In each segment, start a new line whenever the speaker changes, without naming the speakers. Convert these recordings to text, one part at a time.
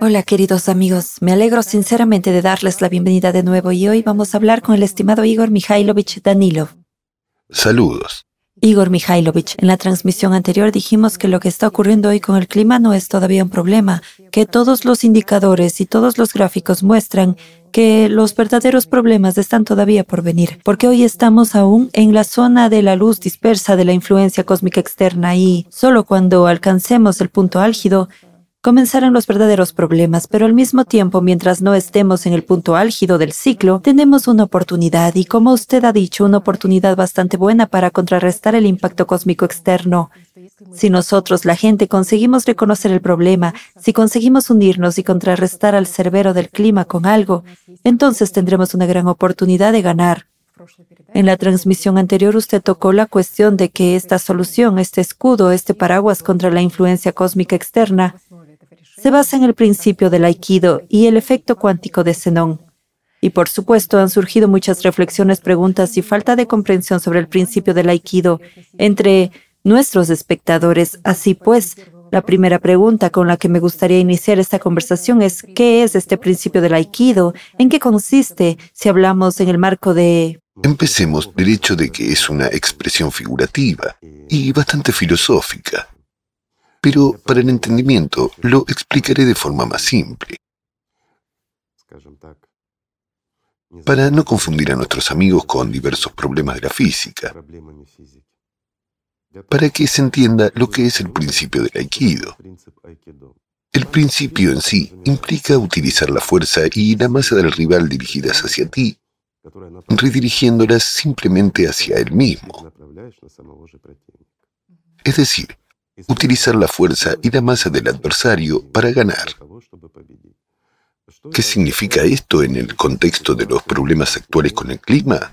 Hola queridos amigos, me alegro sinceramente de darles la bienvenida de nuevo y hoy vamos a hablar con el estimado Igor Mikhailovich Danilov.
Saludos.
Igor Mikhailovich, en la transmisión anterior dijimos que lo que está ocurriendo hoy con el clima no es todavía un problema, que todos los indicadores y todos los gráficos muestran que los verdaderos problemas están todavía por venir, porque hoy estamos aún en la zona de la luz dispersa de la influencia cósmica externa y solo cuando alcancemos el punto álgido comenzarán los verdaderos problemas, pero al mismo tiempo, mientras no estemos en el punto álgido del ciclo, tenemos una oportunidad y, como usted ha dicho, una oportunidad bastante buena para contrarrestar el impacto cósmico externo. Si nosotros, la gente, conseguimos reconocer el problema, si conseguimos unirnos y contrarrestar al cerbero del clima con algo, entonces tendremos una gran oportunidad de ganar. En la transmisión anterior usted tocó la cuestión de que esta solución, este escudo, este paraguas contra la influencia cósmica externa, se basa en el principio del aikido y el efecto cuántico de Zenón. Y por supuesto han surgido muchas reflexiones, preguntas y falta de comprensión sobre el principio del aikido entre nuestros espectadores. Así pues, la primera pregunta con la que me gustaría iniciar esta conversación es ¿qué es este principio del aikido? ¿En qué consiste si hablamos en el marco de...
Empecemos del hecho de que es una expresión figurativa y bastante filosófica pero para el entendimiento lo explicaré de forma más simple. Para no confundir a nuestros amigos con diversos problemas de la física. Para que se entienda lo que es el principio del aikido. El principio en sí implica utilizar la fuerza y la masa del rival dirigidas hacia ti, redirigiéndolas simplemente hacia él mismo. Es decir, utilizar la fuerza y la masa del adversario para ganar. ¿Qué significa esto en el contexto de los problemas actuales con el clima?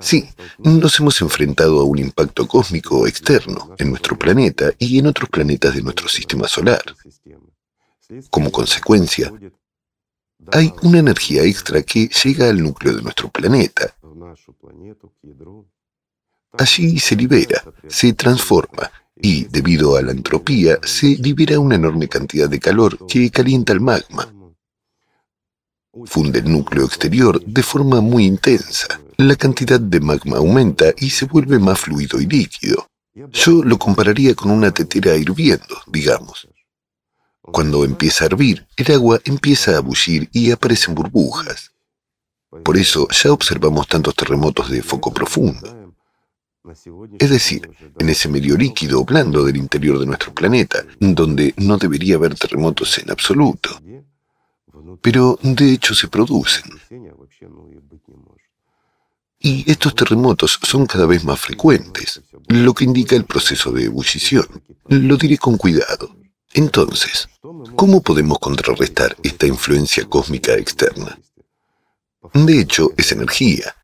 Sí, nos hemos enfrentado a un impacto cósmico externo en nuestro planeta y en otros planetas de nuestro sistema solar. Como consecuencia, hay una energía extra que llega al núcleo de nuestro planeta Allí se libera, se transforma y, debido a la entropía, se libera una enorme cantidad de calor que calienta el magma. Funde el núcleo exterior de forma muy intensa. La cantidad de magma aumenta y se vuelve más fluido y líquido. Yo lo compararía con una tetera hirviendo, digamos. Cuando empieza a hervir, el agua empieza a bullir y aparecen burbujas. Por eso ya observamos tantos terremotos de foco profundo. Es decir, en ese medio líquido blando del interior de nuestro planeta, donde no debería haber terremotos en absoluto. Pero de hecho se producen. Y estos terremotos son cada vez más frecuentes, lo que indica el proceso de ebullición. Lo diré con cuidado. Entonces, ¿cómo podemos contrarrestar esta influencia cósmica externa? De hecho, es energía,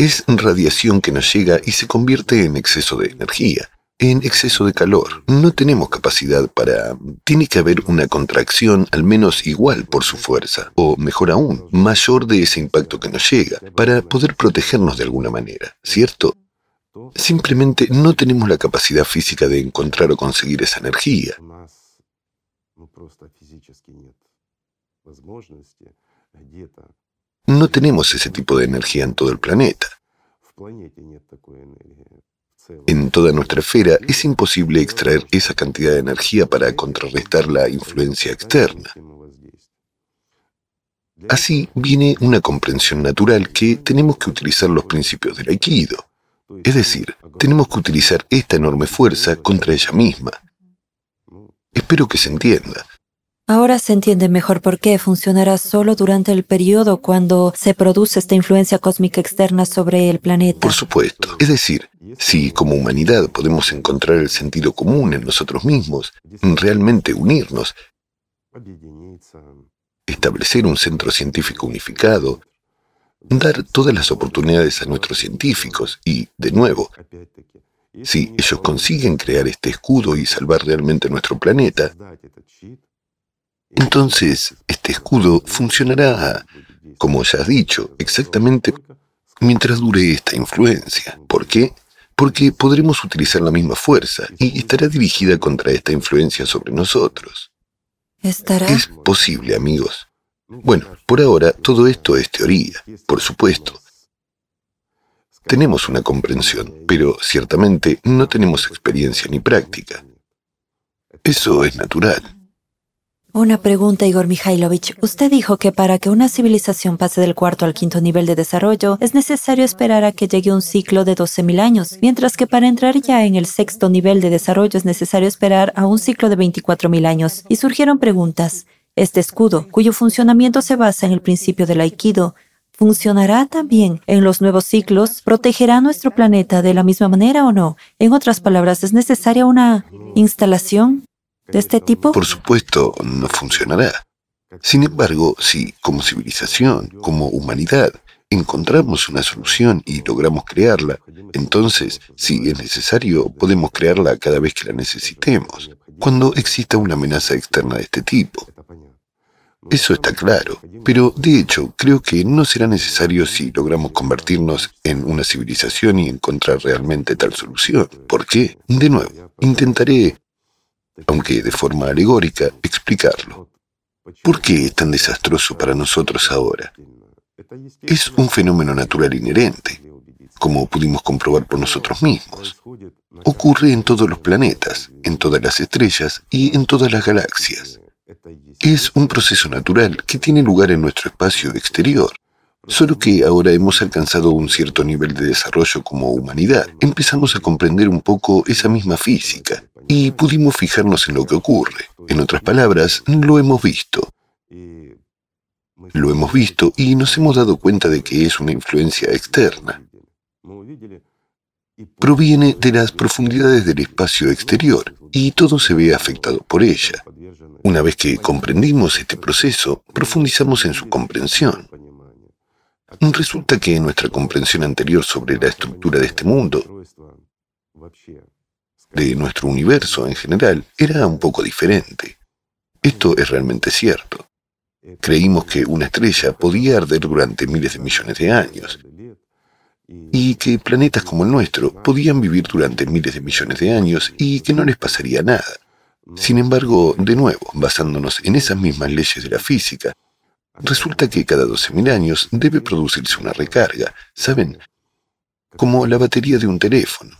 es radiación que nos llega y se convierte en exceso de energía, en exceso de calor. No tenemos capacidad para... Tiene que haber una contracción al menos igual por su fuerza, o mejor aún, mayor de ese impacto que nos llega, para poder protegernos de alguna manera, ¿cierto? Simplemente no tenemos la capacidad física de encontrar o conseguir esa energía. No tenemos ese tipo de energía en todo el planeta. En toda nuestra esfera es imposible extraer esa cantidad de energía para contrarrestar la influencia externa. Así viene una comprensión natural que tenemos que utilizar los principios del aikido. Es decir, tenemos que utilizar esta enorme fuerza contra ella misma. Espero que se entienda.
Ahora se entiende mejor por qué funcionará solo durante el periodo cuando se produce esta influencia cósmica externa sobre el planeta.
Por supuesto. Es decir, si como humanidad podemos encontrar el sentido común en nosotros mismos, realmente unirnos, establecer un centro científico unificado, dar todas las oportunidades a nuestros científicos y, de nuevo, si ellos consiguen crear este escudo y salvar realmente nuestro planeta, entonces, este escudo funcionará, como ya has dicho, exactamente mientras dure esta influencia. ¿Por qué? Porque podremos utilizar la misma fuerza y estará dirigida contra esta influencia sobre nosotros.
¿Estará?
Es posible, amigos. Bueno, por ahora todo esto es teoría, por supuesto. Tenemos una comprensión, pero ciertamente no tenemos experiencia ni práctica. Eso es natural.
Una pregunta, Igor Mikhailovich. Usted dijo que para que una civilización pase del cuarto al quinto nivel de desarrollo es necesario esperar a que llegue un ciclo de 12.000 años, mientras que para entrar ya en el sexto nivel de desarrollo es necesario esperar a un ciclo de 24.000 años. Y surgieron preguntas. Este escudo, cuyo funcionamiento se basa en el principio del aikido, ¿funcionará también en los nuevos ciclos? ¿Protegerá nuestro planeta de la misma manera o no? En otras palabras, ¿es necesaria una instalación de este tipo?
Por supuesto, no funcionará. Sin embargo, si como civilización, como humanidad, encontramos una solución y logramos crearla, entonces, si es necesario, podemos crearla cada vez que la necesitemos, cuando exista una amenaza externa de este tipo. Eso está claro, pero de hecho creo que no será necesario si logramos convertirnos en una civilización y encontrar realmente tal solución. ¿Por qué? De nuevo, intentaré aunque de forma alegórica, explicarlo. ¿Por qué es tan desastroso para nosotros ahora? Es un fenómeno natural inherente, como pudimos comprobar por nosotros mismos. Ocurre en todos los planetas, en todas las estrellas y en todas las galaxias. Es un proceso natural que tiene lugar en nuestro espacio exterior, solo que ahora hemos alcanzado un cierto nivel de desarrollo como humanidad. Empezamos a comprender un poco esa misma física, y pudimos fijarnos en lo que ocurre. En otras palabras, lo hemos visto. Lo hemos visto y nos hemos dado cuenta de que es una influencia externa. Proviene de las profundidades del espacio exterior y todo se ve afectado por ella. Una vez que comprendimos este proceso, profundizamos en su comprensión. Resulta que nuestra comprensión anterior sobre la estructura de este mundo de nuestro universo en general era un poco diferente. Esto es realmente cierto. Creímos que una estrella podía arder durante miles de millones de años y que planetas como el nuestro podían vivir durante miles de millones de años y que no les pasaría nada. Sin embargo, de nuevo, basándonos en esas mismas leyes de la física, resulta que cada 12.000 años debe producirse una recarga, ¿saben? Como la batería de un teléfono.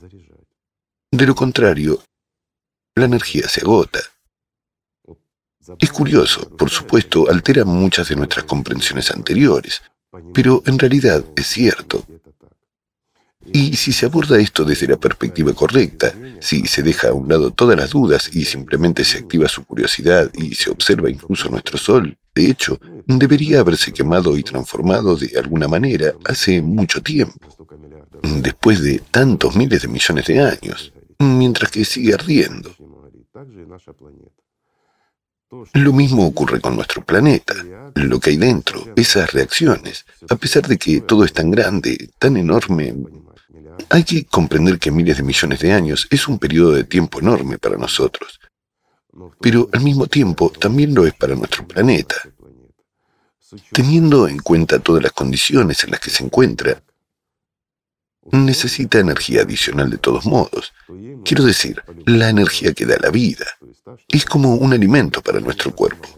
De lo contrario, la energía se agota. Es curioso, por supuesto, altera muchas de nuestras comprensiones anteriores, pero en realidad es cierto. Y si se aborda esto desde la perspectiva correcta, si se deja a un lado todas las dudas y simplemente se activa su curiosidad y se observa incluso nuestro Sol, de hecho, debería haberse quemado y transformado de alguna manera hace mucho tiempo, después de tantos miles de millones de años mientras que sigue ardiendo. Lo mismo ocurre con nuestro planeta, lo que hay dentro, esas reacciones. A pesar de que todo es tan grande, tan enorme, hay que comprender que miles de millones de años es un periodo de tiempo enorme para nosotros. Pero al mismo tiempo también lo es para nuestro planeta. Teniendo en cuenta todas las condiciones en las que se encuentra, necesita energía adicional de todos modos. Quiero decir, la energía que da la vida. Es como un alimento para nuestro cuerpo.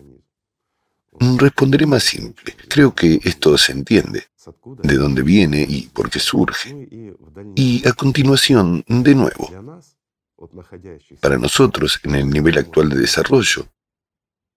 Responderé más simple. Creo que esto se entiende. De dónde viene y por qué surge. Y a continuación, de nuevo. Para nosotros, en el nivel actual de desarrollo,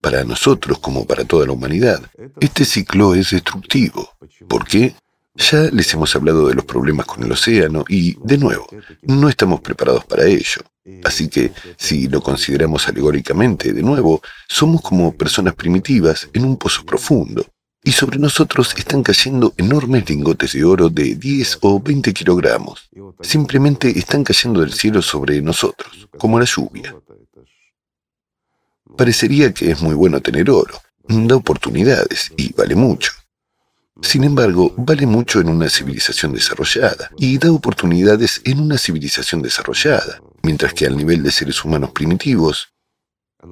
para nosotros como para toda la humanidad, este ciclo es destructivo. ¿Por qué? Ya les hemos hablado de los problemas con el océano y, de nuevo, no estamos preparados para ello. Así que, si lo consideramos alegóricamente, de nuevo, somos como personas primitivas en un pozo profundo. Y sobre nosotros están cayendo enormes lingotes de oro de 10 o 20 kilogramos. Simplemente están cayendo del cielo sobre nosotros, como la lluvia. Parecería que es muy bueno tener oro. Da oportunidades y vale mucho. Sin embargo, vale mucho en una civilización desarrollada y da oportunidades en una civilización desarrollada, mientras que al nivel de seres humanos primitivos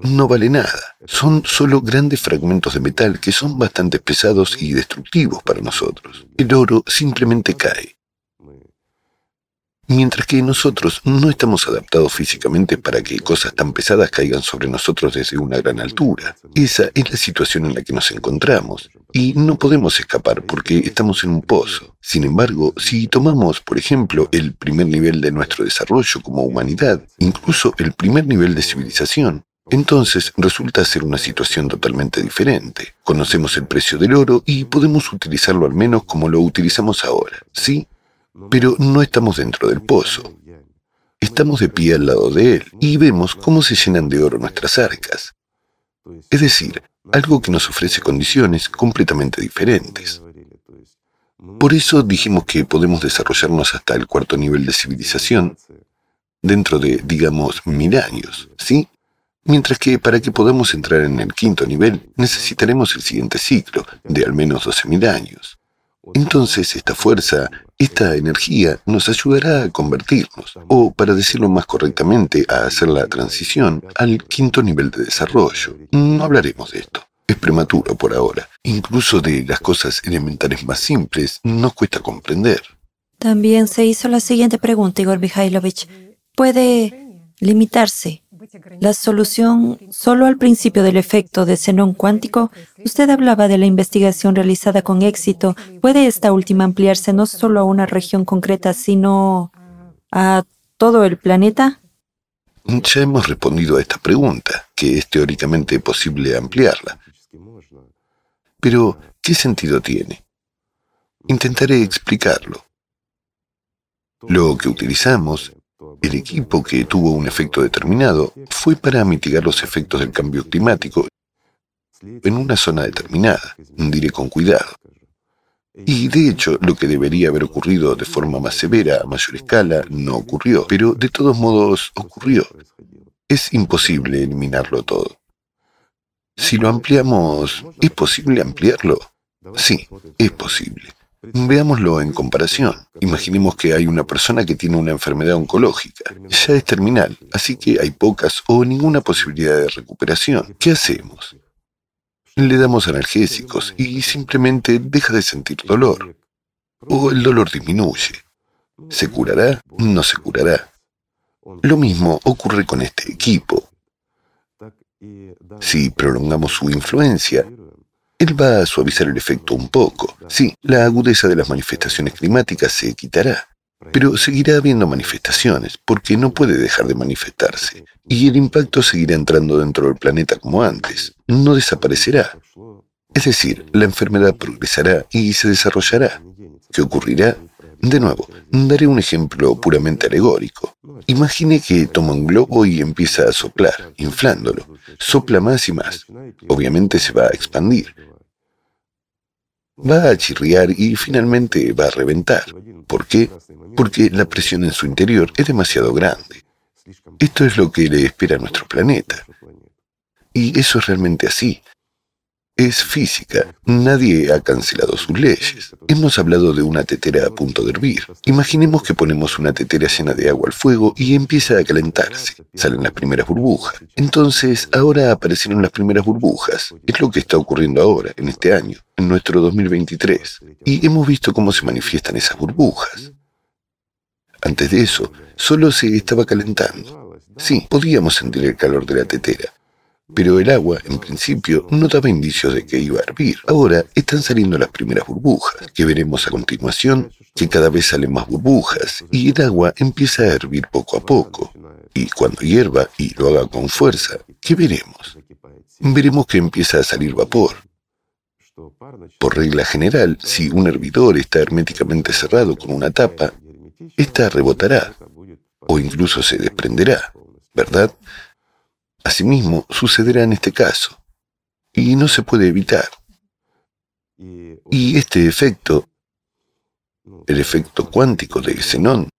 no vale nada. Son solo grandes fragmentos de metal que son bastante pesados y destructivos para nosotros. El oro simplemente cae. Mientras que nosotros no estamos adaptados físicamente para que cosas tan pesadas caigan sobre nosotros desde una gran altura. Esa es la situación en la que nos encontramos. Y no podemos escapar porque estamos en un pozo. Sin embargo, si tomamos, por ejemplo, el primer nivel de nuestro desarrollo como humanidad, incluso el primer nivel de civilización, entonces resulta ser una situación totalmente diferente. Conocemos el precio del oro y podemos utilizarlo al menos como lo utilizamos ahora, ¿sí? pero no estamos dentro del pozo. Estamos de pie al lado de él y vemos cómo se llenan de oro nuestras arcas. Es decir, algo que nos ofrece condiciones completamente diferentes. Por eso dijimos que podemos desarrollarnos hasta el cuarto nivel de civilización dentro de, digamos, mil años, ¿sí? Mientras que para que podamos entrar en el quinto nivel necesitaremos el siguiente ciclo, de al menos 12.000 años. Entonces esta fuerza, esta energía nos ayudará a convertirnos, o para decirlo más correctamente, a hacer la transición al quinto nivel de desarrollo. No hablaremos de esto. Es prematuro por ahora. Incluso de las cosas elementales más simples nos cuesta comprender.
También se hizo la siguiente pregunta, Igor Mikhailovich. ¿Puede limitarse la solución solo al principio del efecto de xenón cuántico, usted hablaba de la investigación realizada con éxito. ¿Puede esta última ampliarse no solo a una región concreta, sino a todo el planeta?
Ya hemos respondido a esta pregunta, que es teóricamente posible ampliarla. Pero, ¿qué sentido tiene? Intentaré explicarlo. Lo que utilizamos el equipo que tuvo un efecto determinado fue para mitigar los efectos del cambio climático en una zona determinada, diré con cuidado. Y de hecho, lo que debería haber ocurrido de forma más severa, a mayor escala, no ocurrió, pero de todos modos ocurrió. Es imposible eliminarlo todo. Si lo ampliamos, ¿es posible ampliarlo? Sí, es posible. Veámoslo en comparación. Imaginemos que hay una persona que tiene una enfermedad oncológica. Ya es terminal, así que hay pocas o ninguna posibilidad de recuperación. ¿Qué hacemos? Le damos analgésicos y simplemente deja de sentir dolor. O el dolor disminuye. ¿Se curará? No se curará. Lo mismo ocurre con este equipo. Si prolongamos su influencia, él va a suavizar el efecto un poco. Sí, la agudeza de las manifestaciones climáticas se quitará, pero seguirá habiendo manifestaciones, porque no puede dejar de manifestarse. Y el impacto seguirá entrando dentro del planeta como antes. No desaparecerá. Es decir, la enfermedad progresará y se desarrollará. ¿Qué ocurrirá? De nuevo, daré un ejemplo puramente alegórico. Imagine que toma un globo y empieza a soplar, inflándolo. Sopla más y más. Obviamente se va a expandir va a chirriar y finalmente va a reventar. ¿Por qué? Porque la presión en su interior es demasiado grande. Esto es lo que le espera a nuestro planeta. Y eso es realmente así es física. Nadie ha cancelado sus leyes. Hemos hablado de una tetera a punto de hervir. Imaginemos que ponemos una tetera llena de agua al fuego y empieza a calentarse. Salen las primeras burbujas. Entonces, ahora aparecieron las primeras burbujas. Es lo que está ocurriendo ahora, en este año, en nuestro 2023. Y hemos visto cómo se manifiestan esas burbujas. Antes de eso, solo se estaba calentando. Sí, podíamos sentir el calor de la tetera, pero el agua, en principio, no daba indicios de que iba a hervir. Ahora están saliendo las primeras burbujas, que veremos a continuación, que cada vez salen más burbujas, y el agua empieza a hervir poco a poco. Y cuando hierva y lo haga con fuerza, ¿qué veremos? Veremos que empieza a salir vapor. Por regla general, si un hervidor está herméticamente cerrado con una tapa, ésta rebotará o incluso se desprenderá, ¿verdad? Asimismo, sucederá en este caso, y no se puede evitar. Y este efecto, el efecto cuántico de Zenón,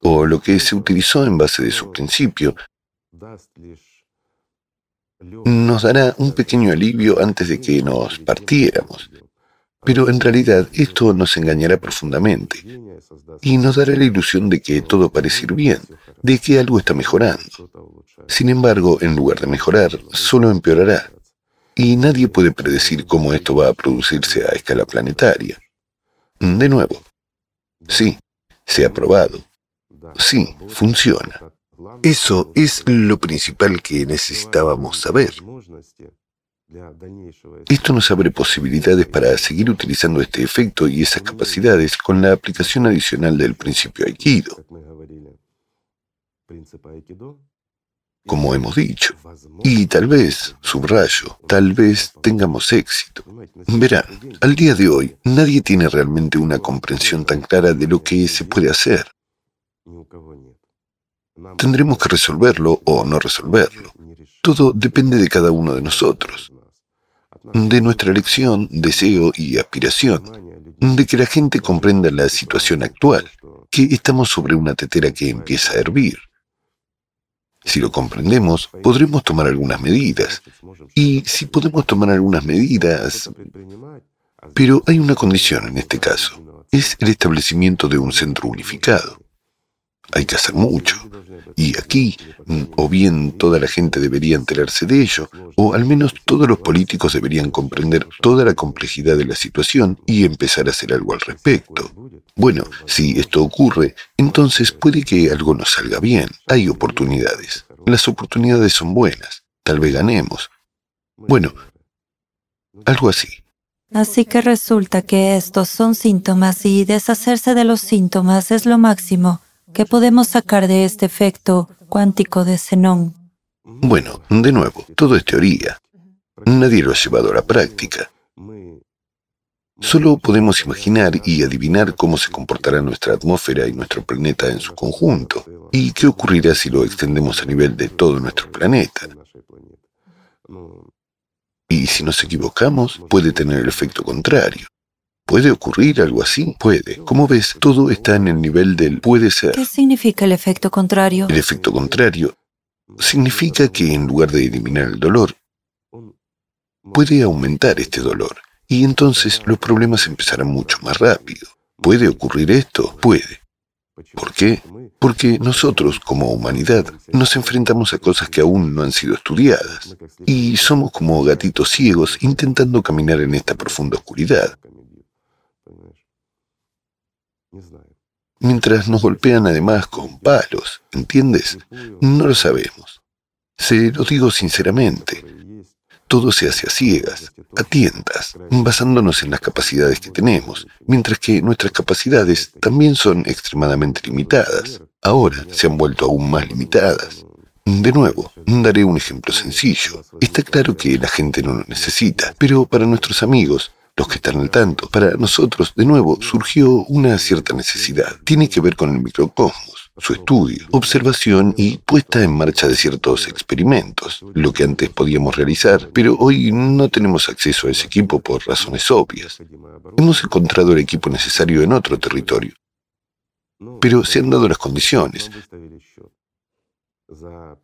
o lo que se utilizó en base de su principio, nos dará un pequeño alivio antes de que nos partiéramos. Pero en realidad esto nos engañará profundamente y nos dará la ilusión de que todo parece ir bien, de que algo está mejorando. Sin embargo, en lugar de mejorar, solo empeorará. Y nadie puede predecir cómo esto va a producirse a escala planetaria. De nuevo, sí, Se ha probado. Sí, funciona. Eso es lo principal que necesitábamos saber. Esto nos abre posibilidades para seguir utilizando este efecto y esas capacidades con la aplicación adicional del principio Aikido. Como hemos dicho. Y tal vez, subrayo, tal vez tengamos éxito. Verán, al día de hoy nadie tiene realmente una comprensión tan clara de lo que se puede hacer. Tendremos que resolverlo o no resolverlo. Todo depende de cada uno de nosotros de nuestra elección, deseo y aspiración, de que la gente comprenda la situación actual, que estamos sobre una tetera que empieza a hervir. Si lo comprendemos, podremos tomar algunas medidas. Y si podemos tomar algunas medidas... Pero hay una condición en este caso. Es el establecimiento de un centro unificado. Hay que hacer mucho. Y aquí, mm, o bien toda la gente debería enterarse de ello, o al menos todos los políticos deberían comprender toda la complejidad de la situación y empezar a hacer algo al respecto. Bueno, si esto ocurre, entonces puede que algo nos salga bien. Hay oportunidades. Las oportunidades son buenas. Tal vez ganemos. Bueno, algo así.
Así que resulta que estos son síntomas y deshacerse de los síntomas es lo máximo. ¿Qué podemos sacar de este efecto cuántico de Zenón?
Bueno, de nuevo, todo es teoría. Nadie lo ha llevado a la práctica. Solo podemos imaginar y adivinar cómo se comportará nuestra atmósfera y nuestro planeta en su conjunto, y qué ocurrirá si lo extendemos a nivel de todo nuestro planeta. Y si nos equivocamos, puede tener el efecto contrario. ¿Puede ocurrir algo así? Puede. Como ves, todo está en el nivel del puede ser.
¿Qué significa el efecto contrario?
El efecto contrario significa que en lugar de eliminar el dolor, puede aumentar este dolor. Y entonces los problemas empezarán mucho más rápido. ¿Puede ocurrir esto? Puede. ¿Por qué? Porque nosotros, como humanidad, nos enfrentamos a cosas que aún no han sido estudiadas. Y somos como gatitos ciegos intentando caminar en esta profunda oscuridad. Mientras nos golpean además con palos, ¿entiendes? No lo sabemos. Se lo digo sinceramente. Todo se hace a ciegas, a tientas, basándonos en las capacidades que tenemos, mientras que nuestras capacidades también son extremadamente limitadas. Ahora se han vuelto aún más limitadas. De nuevo, daré un ejemplo sencillo. Está claro que la gente no lo necesita, pero para nuestros amigos, los que están al tanto. Para nosotros, de nuevo, surgió una cierta necesidad. Tiene que ver con el microcosmos, su estudio, observación y puesta en marcha de ciertos experimentos, lo que antes podíamos realizar, pero hoy no tenemos acceso a ese equipo por razones obvias. Hemos encontrado el equipo necesario en otro territorio, pero se han dado las condiciones.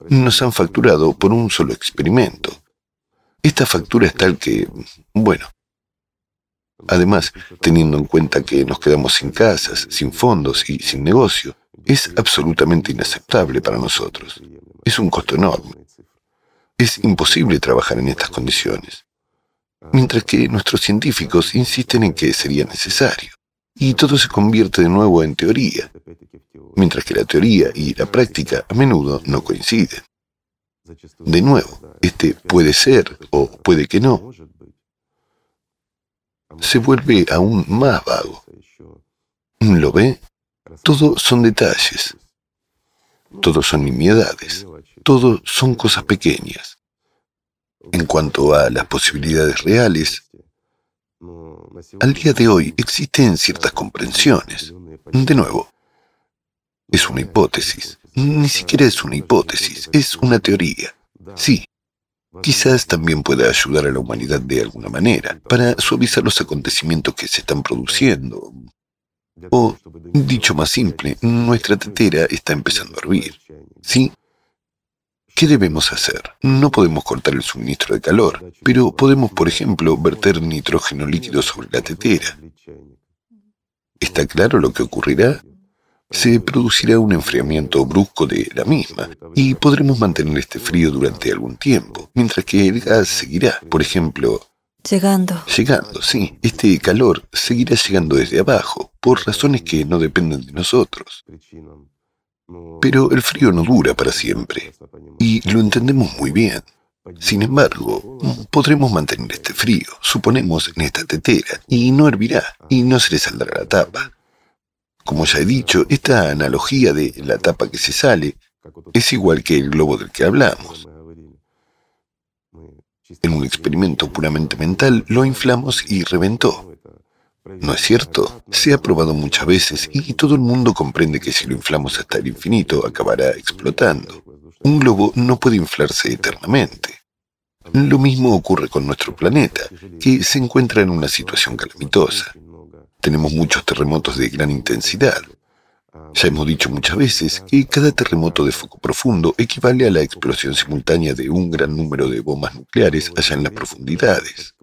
Nos han facturado por un solo experimento. Esta factura es tal que, bueno, Además, teniendo en cuenta que nos quedamos sin casas, sin fondos y sin negocio, es absolutamente inaceptable para nosotros. Es un costo enorme. Es imposible trabajar en estas condiciones. Mientras que nuestros científicos insisten en que sería necesario. Y todo se convierte de nuevo en teoría, mientras que la teoría y la práctica a menudo no coinciden. De nuevo, este puede ser o puede que no, se vuelve aún más vago. ¿Lo ve? Todo son detalles. Todos son nimiedades. Todo son cosas pequeñas. En cuanto a las posibilidades reales, al día de hoy existen ciertas comprensiones. De nuevo, es una hipótesis. Ni siquiera es una hipótesis, es una teoría. Sí, quizás también pueda ayudar a la humanidad de alguna manera, para suavizar los acontecimientos que se están produciendo. O, dicho más simple, nuestra tetera está empezando a hervir. ¿Sí? ¿Qué debemos hacer? No podemos cortar el suministro de calor, pero podemos, por ejemplo, verter nitrógeno líquido sobre la tetera. ¿Está claro lo que ocurrirá? Se producirá un enfriamiento brusco de la misma y podremos mantener este frío durante algún tiempo, mientras que el gas seguirá. Por ejemplo,
Llegando.
Llegando, sí. Este calor seguirá llegando desde abajo, por razones que no dependen de nosotros. Pero el frío no dura para siempre, y lo entendemos muy bien. Sin embargo, podremos mantener este frío, suponemos, en esta tetera, y no hervirá, y no se le saldrá la tapa. Como ya he dicho, esta analogía de la tapa que se sale es igual que el globo del que hablamos. En un experimento puramente mental lo inflamos y reventó. ¿No es cierto? Se ha probado muchas veces y todo el mundo comprende que si lo inflamos hasta el infinito acabará explotando. Un globo no puede inflarse eternamente. Lo mismo ocurre con nuestro planeta, que se encuentra en una situación calamitosa. Tenemos muchos terremotos de gran intensidad. Ya hemos dicho muchas veces que cada terremoto de foco profundo equivale a la explosión simultánea de un gran número de bombas nucleares allá en las profundidades.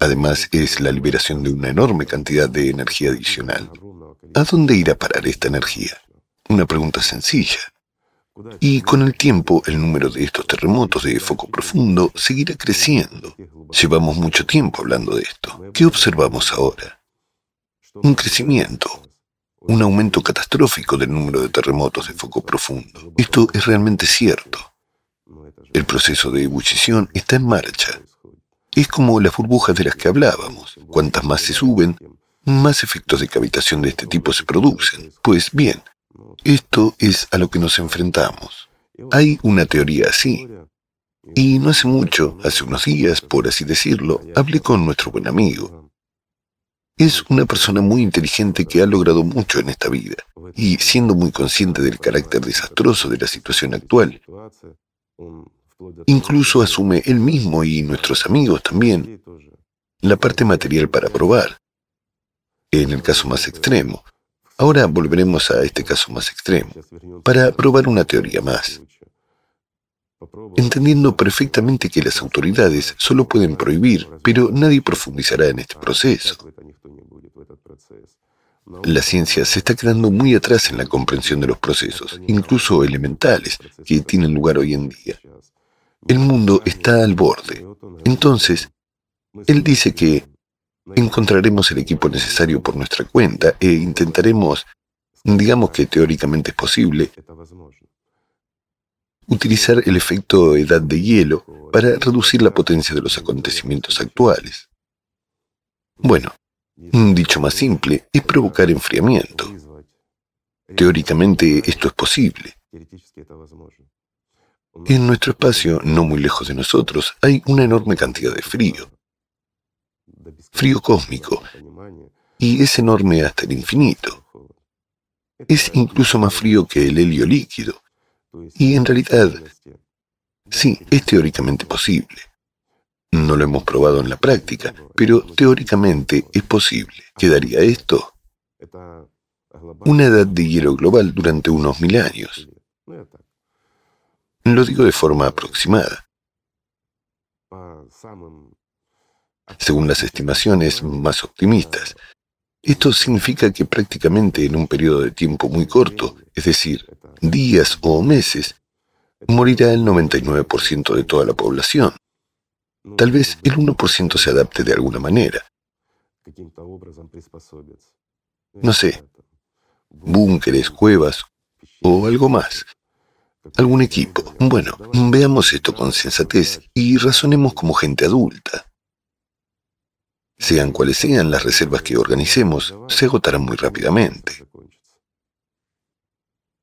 Además, es la liberación de una enorme cantidad de energía adicional. ¿A dónde irá a parar esta energía? Una pregunta sencilla. Y con el tiempo, el número de estos terremotos de foco profundo seguirá creciendo. Llevamos mucho tiempo hablando de esto. ¿Qué observamos ahora? Un crecimiento, un aumento catastrófico del número de terremotos de foco profundo. Esto es realmente cierto. El proceso de ebullición está en marcha. Es como las burbujas de las que hablábamos. Cuantas más se suben, más efectos de cavitación de este tipo se producen. Pues bien, esto es a lo que nos enfrentamos. Hay una teoría así. Y no hace mucho, hace unos días, por así decirlo, hablé con nuestro buen amigo. Es una persona muy inteligente que ha logrado mucho en esta vida, y siendo muy consciente del carácter desastroso de la situación actual, incluso asume él mismo y nuestros amigos también la parte material para probar. En el caso más extremo, Ahora volveremos a este caso más extremo, para probar una teoría más, entendiendo perfectamente que las autoridades solo pueden prohibir, pero nadie profundizará en este proceso. La ciencia se está quedando muy atrás en la comprensión de los procesos, incluso elementales, que tienen lugar hoy en día. El mundo está al borde. Entonces, él dice que encontraremos el equipo necesario por nuestra cuenta e intentaremos, digamos que teóricamente es posible, utilizar el efecto edad de hielo para reducir la potencia de los acontecimientos actuales. Bueno, dicho más simple es provocar enfriamiento. Teóricamente esto es posible. En nuestro espacio, no muy lejos de nosotros, hay una enorme cantidad de frío frío cósmico, y es enorme hasta el infinito. Es incluso más frío que el helio líquido, y en realidad, sí, es teóricamente posible. No lo hemos probado en la práctica, pero teóricamente es posible. ¿Quedaría esto? Una edad de hielo global durante unos mil años. Lo digo de forma aproximada según las estimaciones más optimistas. Esto significa que prácticamente en un periodo de tiempo muy corto, es decir, días o meses, morirá el 99% de toda la población. Tal vez el 1% se adapte de alguna manera. No sé, búnkeres, cuevas o algo más. Algún equipo. Bueno, veamos esto con sensatez y razonemos como gente adulta. Sean cuales sean las reservas que organicemos, se agotarán muy rápidamente.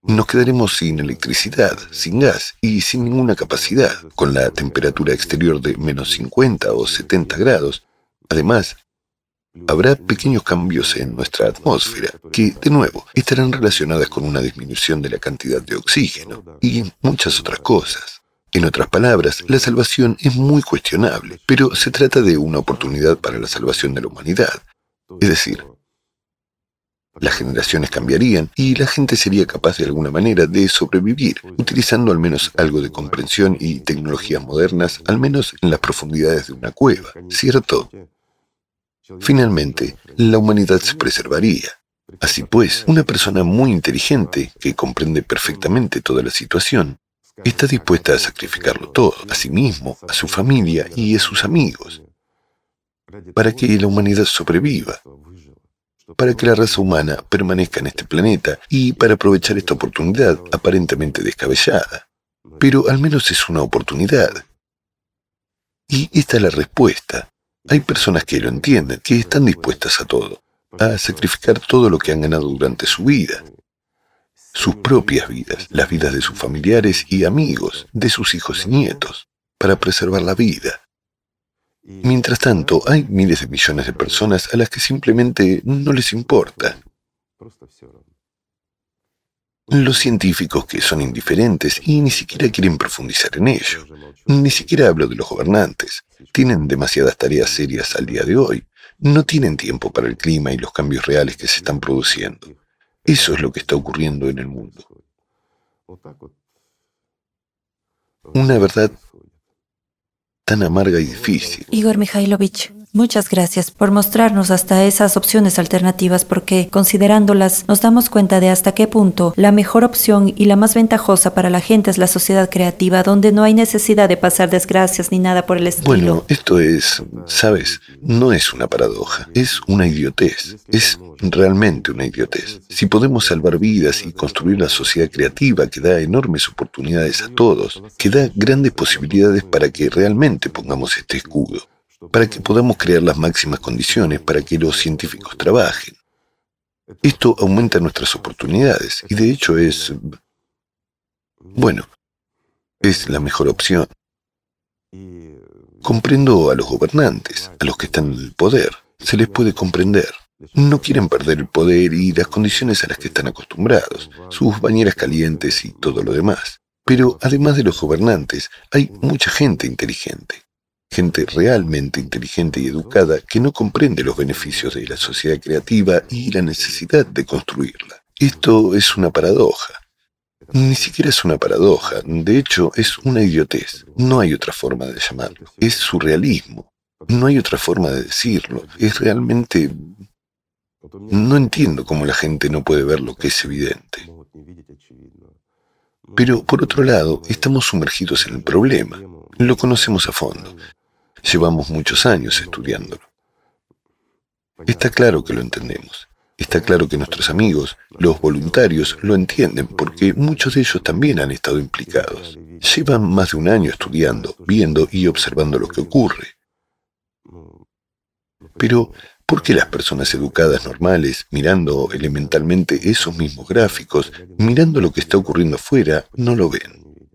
Nos quedaremos sin electricidad, sin gas y sin ninguna capacidad, con la temperatura exterior de menos 50 o 70 grados. Además, habrá pequeños cambios en nuestra atmósfera que, de nuevo, estarán relacionadas con una disminución de la cantidad de oxígeno y muchas otras cosas. En otras palabras, la salvación es muy cuestionable, pero se trata de una oportunidad para la salvación de la humanidad. Es decir, las generaciones cambiarían y la gente sería capaz de alguna manera de sobrevivir, utilizando al menos algo de comprensión y tecnologías modernas, al menos en las profundidades de una cueva, ¿cierto? Finalmente, la humanidad se preservaría. Así pues, una persona muy inteligente, que comprende perfectamente toda la situación, está dispuesta a sacrificarlo todo, a sí mismo, a su familia y a sus amigos, para que la humanidad sobreviva, para que la raza humana permanezca en este planeta y para aprovechar esta oportunidad aparentemente descabellada. Pero al menos es una oportunidad. Y esta es la respuesta. Hay personas que lo entienden, que están dispuestas a todo, a sacrificar todo lo que han ganado durante su vida, sus propias vidas, las vidas de sus familiares y amigos, de sus hijos y nietos, para preservar la vida. Mientras tanto, hay miles de millones de personas a las que simplemente no les importa. Los científicos que son indiferentes y ni siquiera quieren profundizar en ello. Ni siquiera hablo de los gobernantes. Tienen demasiadas tareas serias al día de hoy. No tienen tiempo para el clima y los cambios reales que se están produciendo. Eso es lo que está ocurriendo en el mundo. Una verdad tan amarga y difícil.
Igor Mikhailovich, Muchas gracias por mostrarnos hasta esas opciones alternativas porque, considerándolas, nos damos cuenta de hasta qué punto la mejor opción y la más ventajosa para la gente es la sociedad creativa donde no hay necesidad de pasar desgracias ni nada por el estilo.
Bueno, esto es, sabes, no es una paradoja, es una idiotez, es realmente una idiotez. Si podemos salvar vidas y construir la sociedad creativa que da enormes oportunidades a todos, que da grandes posibilidades para que realmente pongamos este escudo para que podamos crear las máximas condiciones para que los científicos trabajen. Esto aumenta nuestras oportunidades y de hecho es, bueno, es la mejor opción. Comprendo a los gobernantes, a los que están en el poder. Se les puede comprender. No quieren perder el poder y las condiciones a las que están acostumbrados, sus bañeras calientes y todo lo demás. Pero además de los gobernantes, hay mucha gente inteligente gente realmente inteligente y educada que no comprende los beneficios de la sociedad creativa y la necesidad de construirla. Esto es una paradoja. Ni siquiera es una paradoja, de hecho es una idiotez. No hay otra forma de llamarlo. Es surrealismo. No hay otra forma de decirlo. Es realmente... No entiendo cómo la gente no puede ver lo que es evidente. Pero por otro lado, estamos sumergidos en el problema. Lo conocemos a fondo. Llevamos muchos años estudiándolo. Está claro que lo entendemos. Está claro que nuestros amigos, los voluntarios, lo entienden porque muchos de ellos también han estado implicados. Llevan más de un año estudiando, viendo y observando lo que ocurre. Pero, ¿por qué las personas educadas normales, mirando elementalmente esos mismos gráficos, mirando lo que está ocurriendo afuera, no lo ven?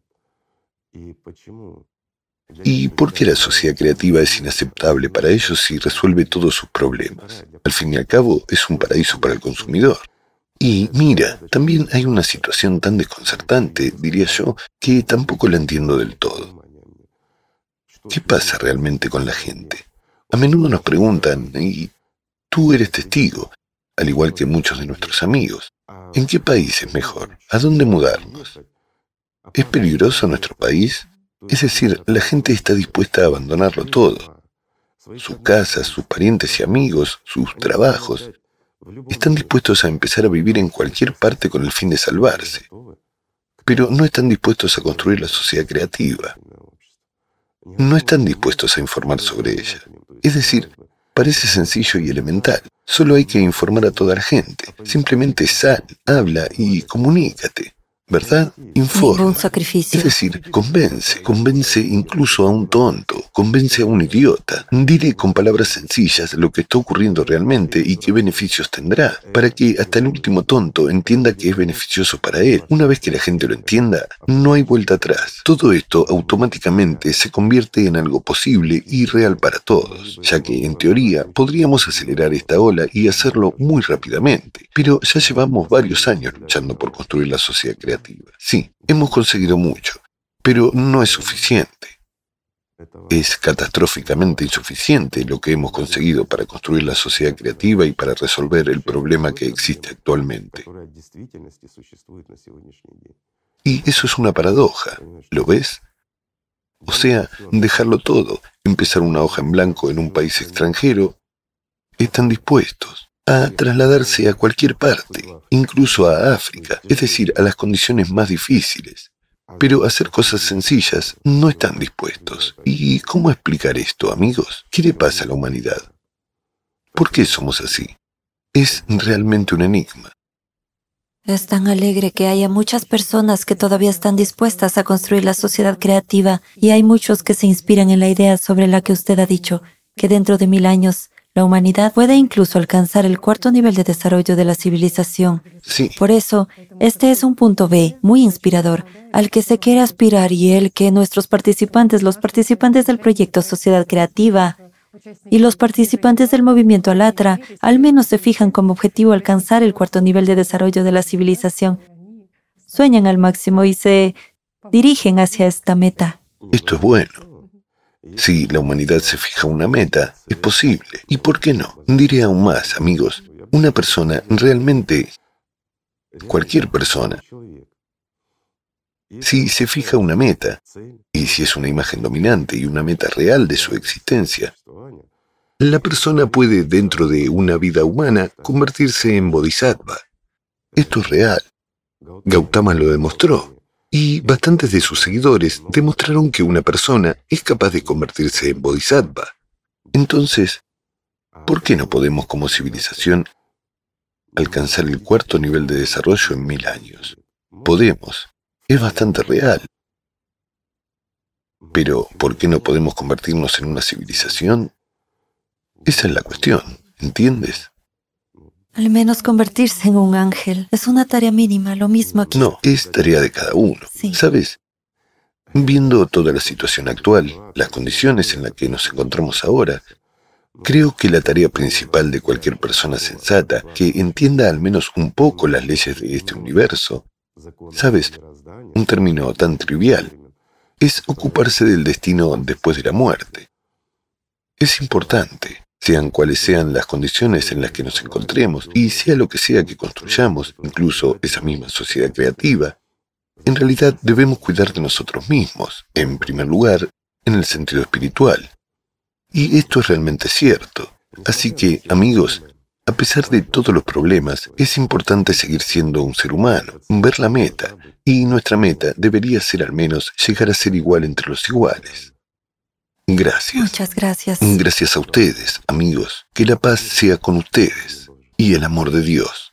¿Y por qué la sociedad creativa es inaceptable para ellos y resuelve todos sus problemas? Al fin y al cabo, es un paraíso para el consumidor. Y mira, también hay una situación tan desconcertante, diría yo, que tampoco la entiendo del todo. ¿Qué pasa realmente con la gente? A menudo nos preguntan, y tú eres testigo, al igual que muchos de nuestros amigos, ¿en qué país es mejor? ¿A dónde mudarnos? ¿Es peligroso nuestro país? Es decir, la gente está dispuesta a abandonarlo todo. Sus casas, sus parientes y amigos, sus trabajos. Están dispuestos a empezar a vivir en cualquier parte con el fin de salvarse. Pero no están dispuestos a construir la sociedad creativa. No están dispuestos a informar sobre ella. Es decir, parece sencillo y elemental. Solo hay que informar a toda la gente. Simplemente sal, habla y comunícate. ¿Verdad? Informa.
sacrificio.
Es decir, convence, convence incluso a un tonto, convence a un idiota. Dile con palabras sencillas lo que está ocurriendo realmente y qué beneficios tendrá, para que hasta el último tonto entienda que es beneficioso para él. Una vez que la gente lo entienda, no hay vuelta atrás. Todo esto automáticamente se convierte en algo posible y real para todos, ya que en teoría podríamos acelerar esta ola y hacerlo muy rápidamente. Pero ya llevamos varios años luchando por construir la sociedad creativa Sí, hemos conseguido mucho, pero no es suficiente. Es catastróficamente insuficiente lo que hemos conseguido para construir la sociedad creativa y para resolver el problema que existe actualmente. Y eso es una paradoja, ¿lo ves? O sea, dejarlo todo, empezar una hoja en blanco en un país extranjero, están dispuestos a trasladarse a cualquier parte, incluso a África, es decir, a las condiciones más difíciles. pero hacer cosas sencillas no están dispuestos. ¿Y cómo explicar esto, amigos? ¿Qué le pasa a la humanidad? ¿Por qué somos así? Es realmente un enigma.
Es tan alegre que haya muchas personas que todavía están dispuestas a construir la sociedad creativa y hay muchos que se inspiran en la idea sobre la que usted ha dicho, que dentro de mil años la humanidad puede incluso alcanzar el cuarto nivel de desarrollo de la civilización.
Sí.
Por eso, este es un punto B muy inspirador al que se quiere aspirar y el que nuestros participantes, los participantes del proyecto Sociedad Creativa y los participantes del movimiento Alatra, al menos se fijan como objetivo alcanzar el cuarto nivel de desarrollo de la civilización. Sueñan al máximo y se dirigen hacia esta meta.
Esto es bueno. Si la humanidad se fija una meta, es posible. ¿Y por qué no? Diré aún más, amigos. Una persona realmente, cualquier persona, si se fija una meta, y si es una imagen dominante y una meta real de su existencia, la persona puede, dentro de una vida humana, convertirse en bodhisattva. Esto es real. Gautama lo demostró. Y bastantes de sus seguidores demostraron que una persona es capaz de convertirse en bodhisattva. Entonces, ¿por qué no podemos como civilización alcanzar el cuarto nivel de desarrollo en mil años? Podemos. Es bastante real. Pero, ¿por qué no podemos convertirnos en una civilización? Esa es la cuestión, ¿entiendes?
Al menos convertirse en un ángel es una tarea mínima, lo mismo aquí.
No, es tarea de cada uno.
Sí.
¿Sabes? Viendo toda la situación actual, las condiciones en las que nos encontramos ahora, creo que la tarea principal de cualquier persona sensata que entienda al menos un poco las leyes de este universo, ¿sabes? Un término tan trivial, es ocuparse del destino después de la muerte. Es importante sean cuales sean las condiciones en las que nos encontremos y sea lo que sea que construyamos, incluso esa misma sociedad creativa, en realidad debemos cuidar de nosotros mismos, en primer lugar, en el sentido espiritual. Y esto es realmente cierto. Así que, amigos, a pesar de todos los problemas, es importante seguir siendo un ser humano, ver la meta, y nuestra meta debería ser al menos llegar a ser igual entre los iguales. Gracias.
Muchas gracias.
Gracias a ustedes, amigos. Que la paz sea con ustedes y el amor de Dios.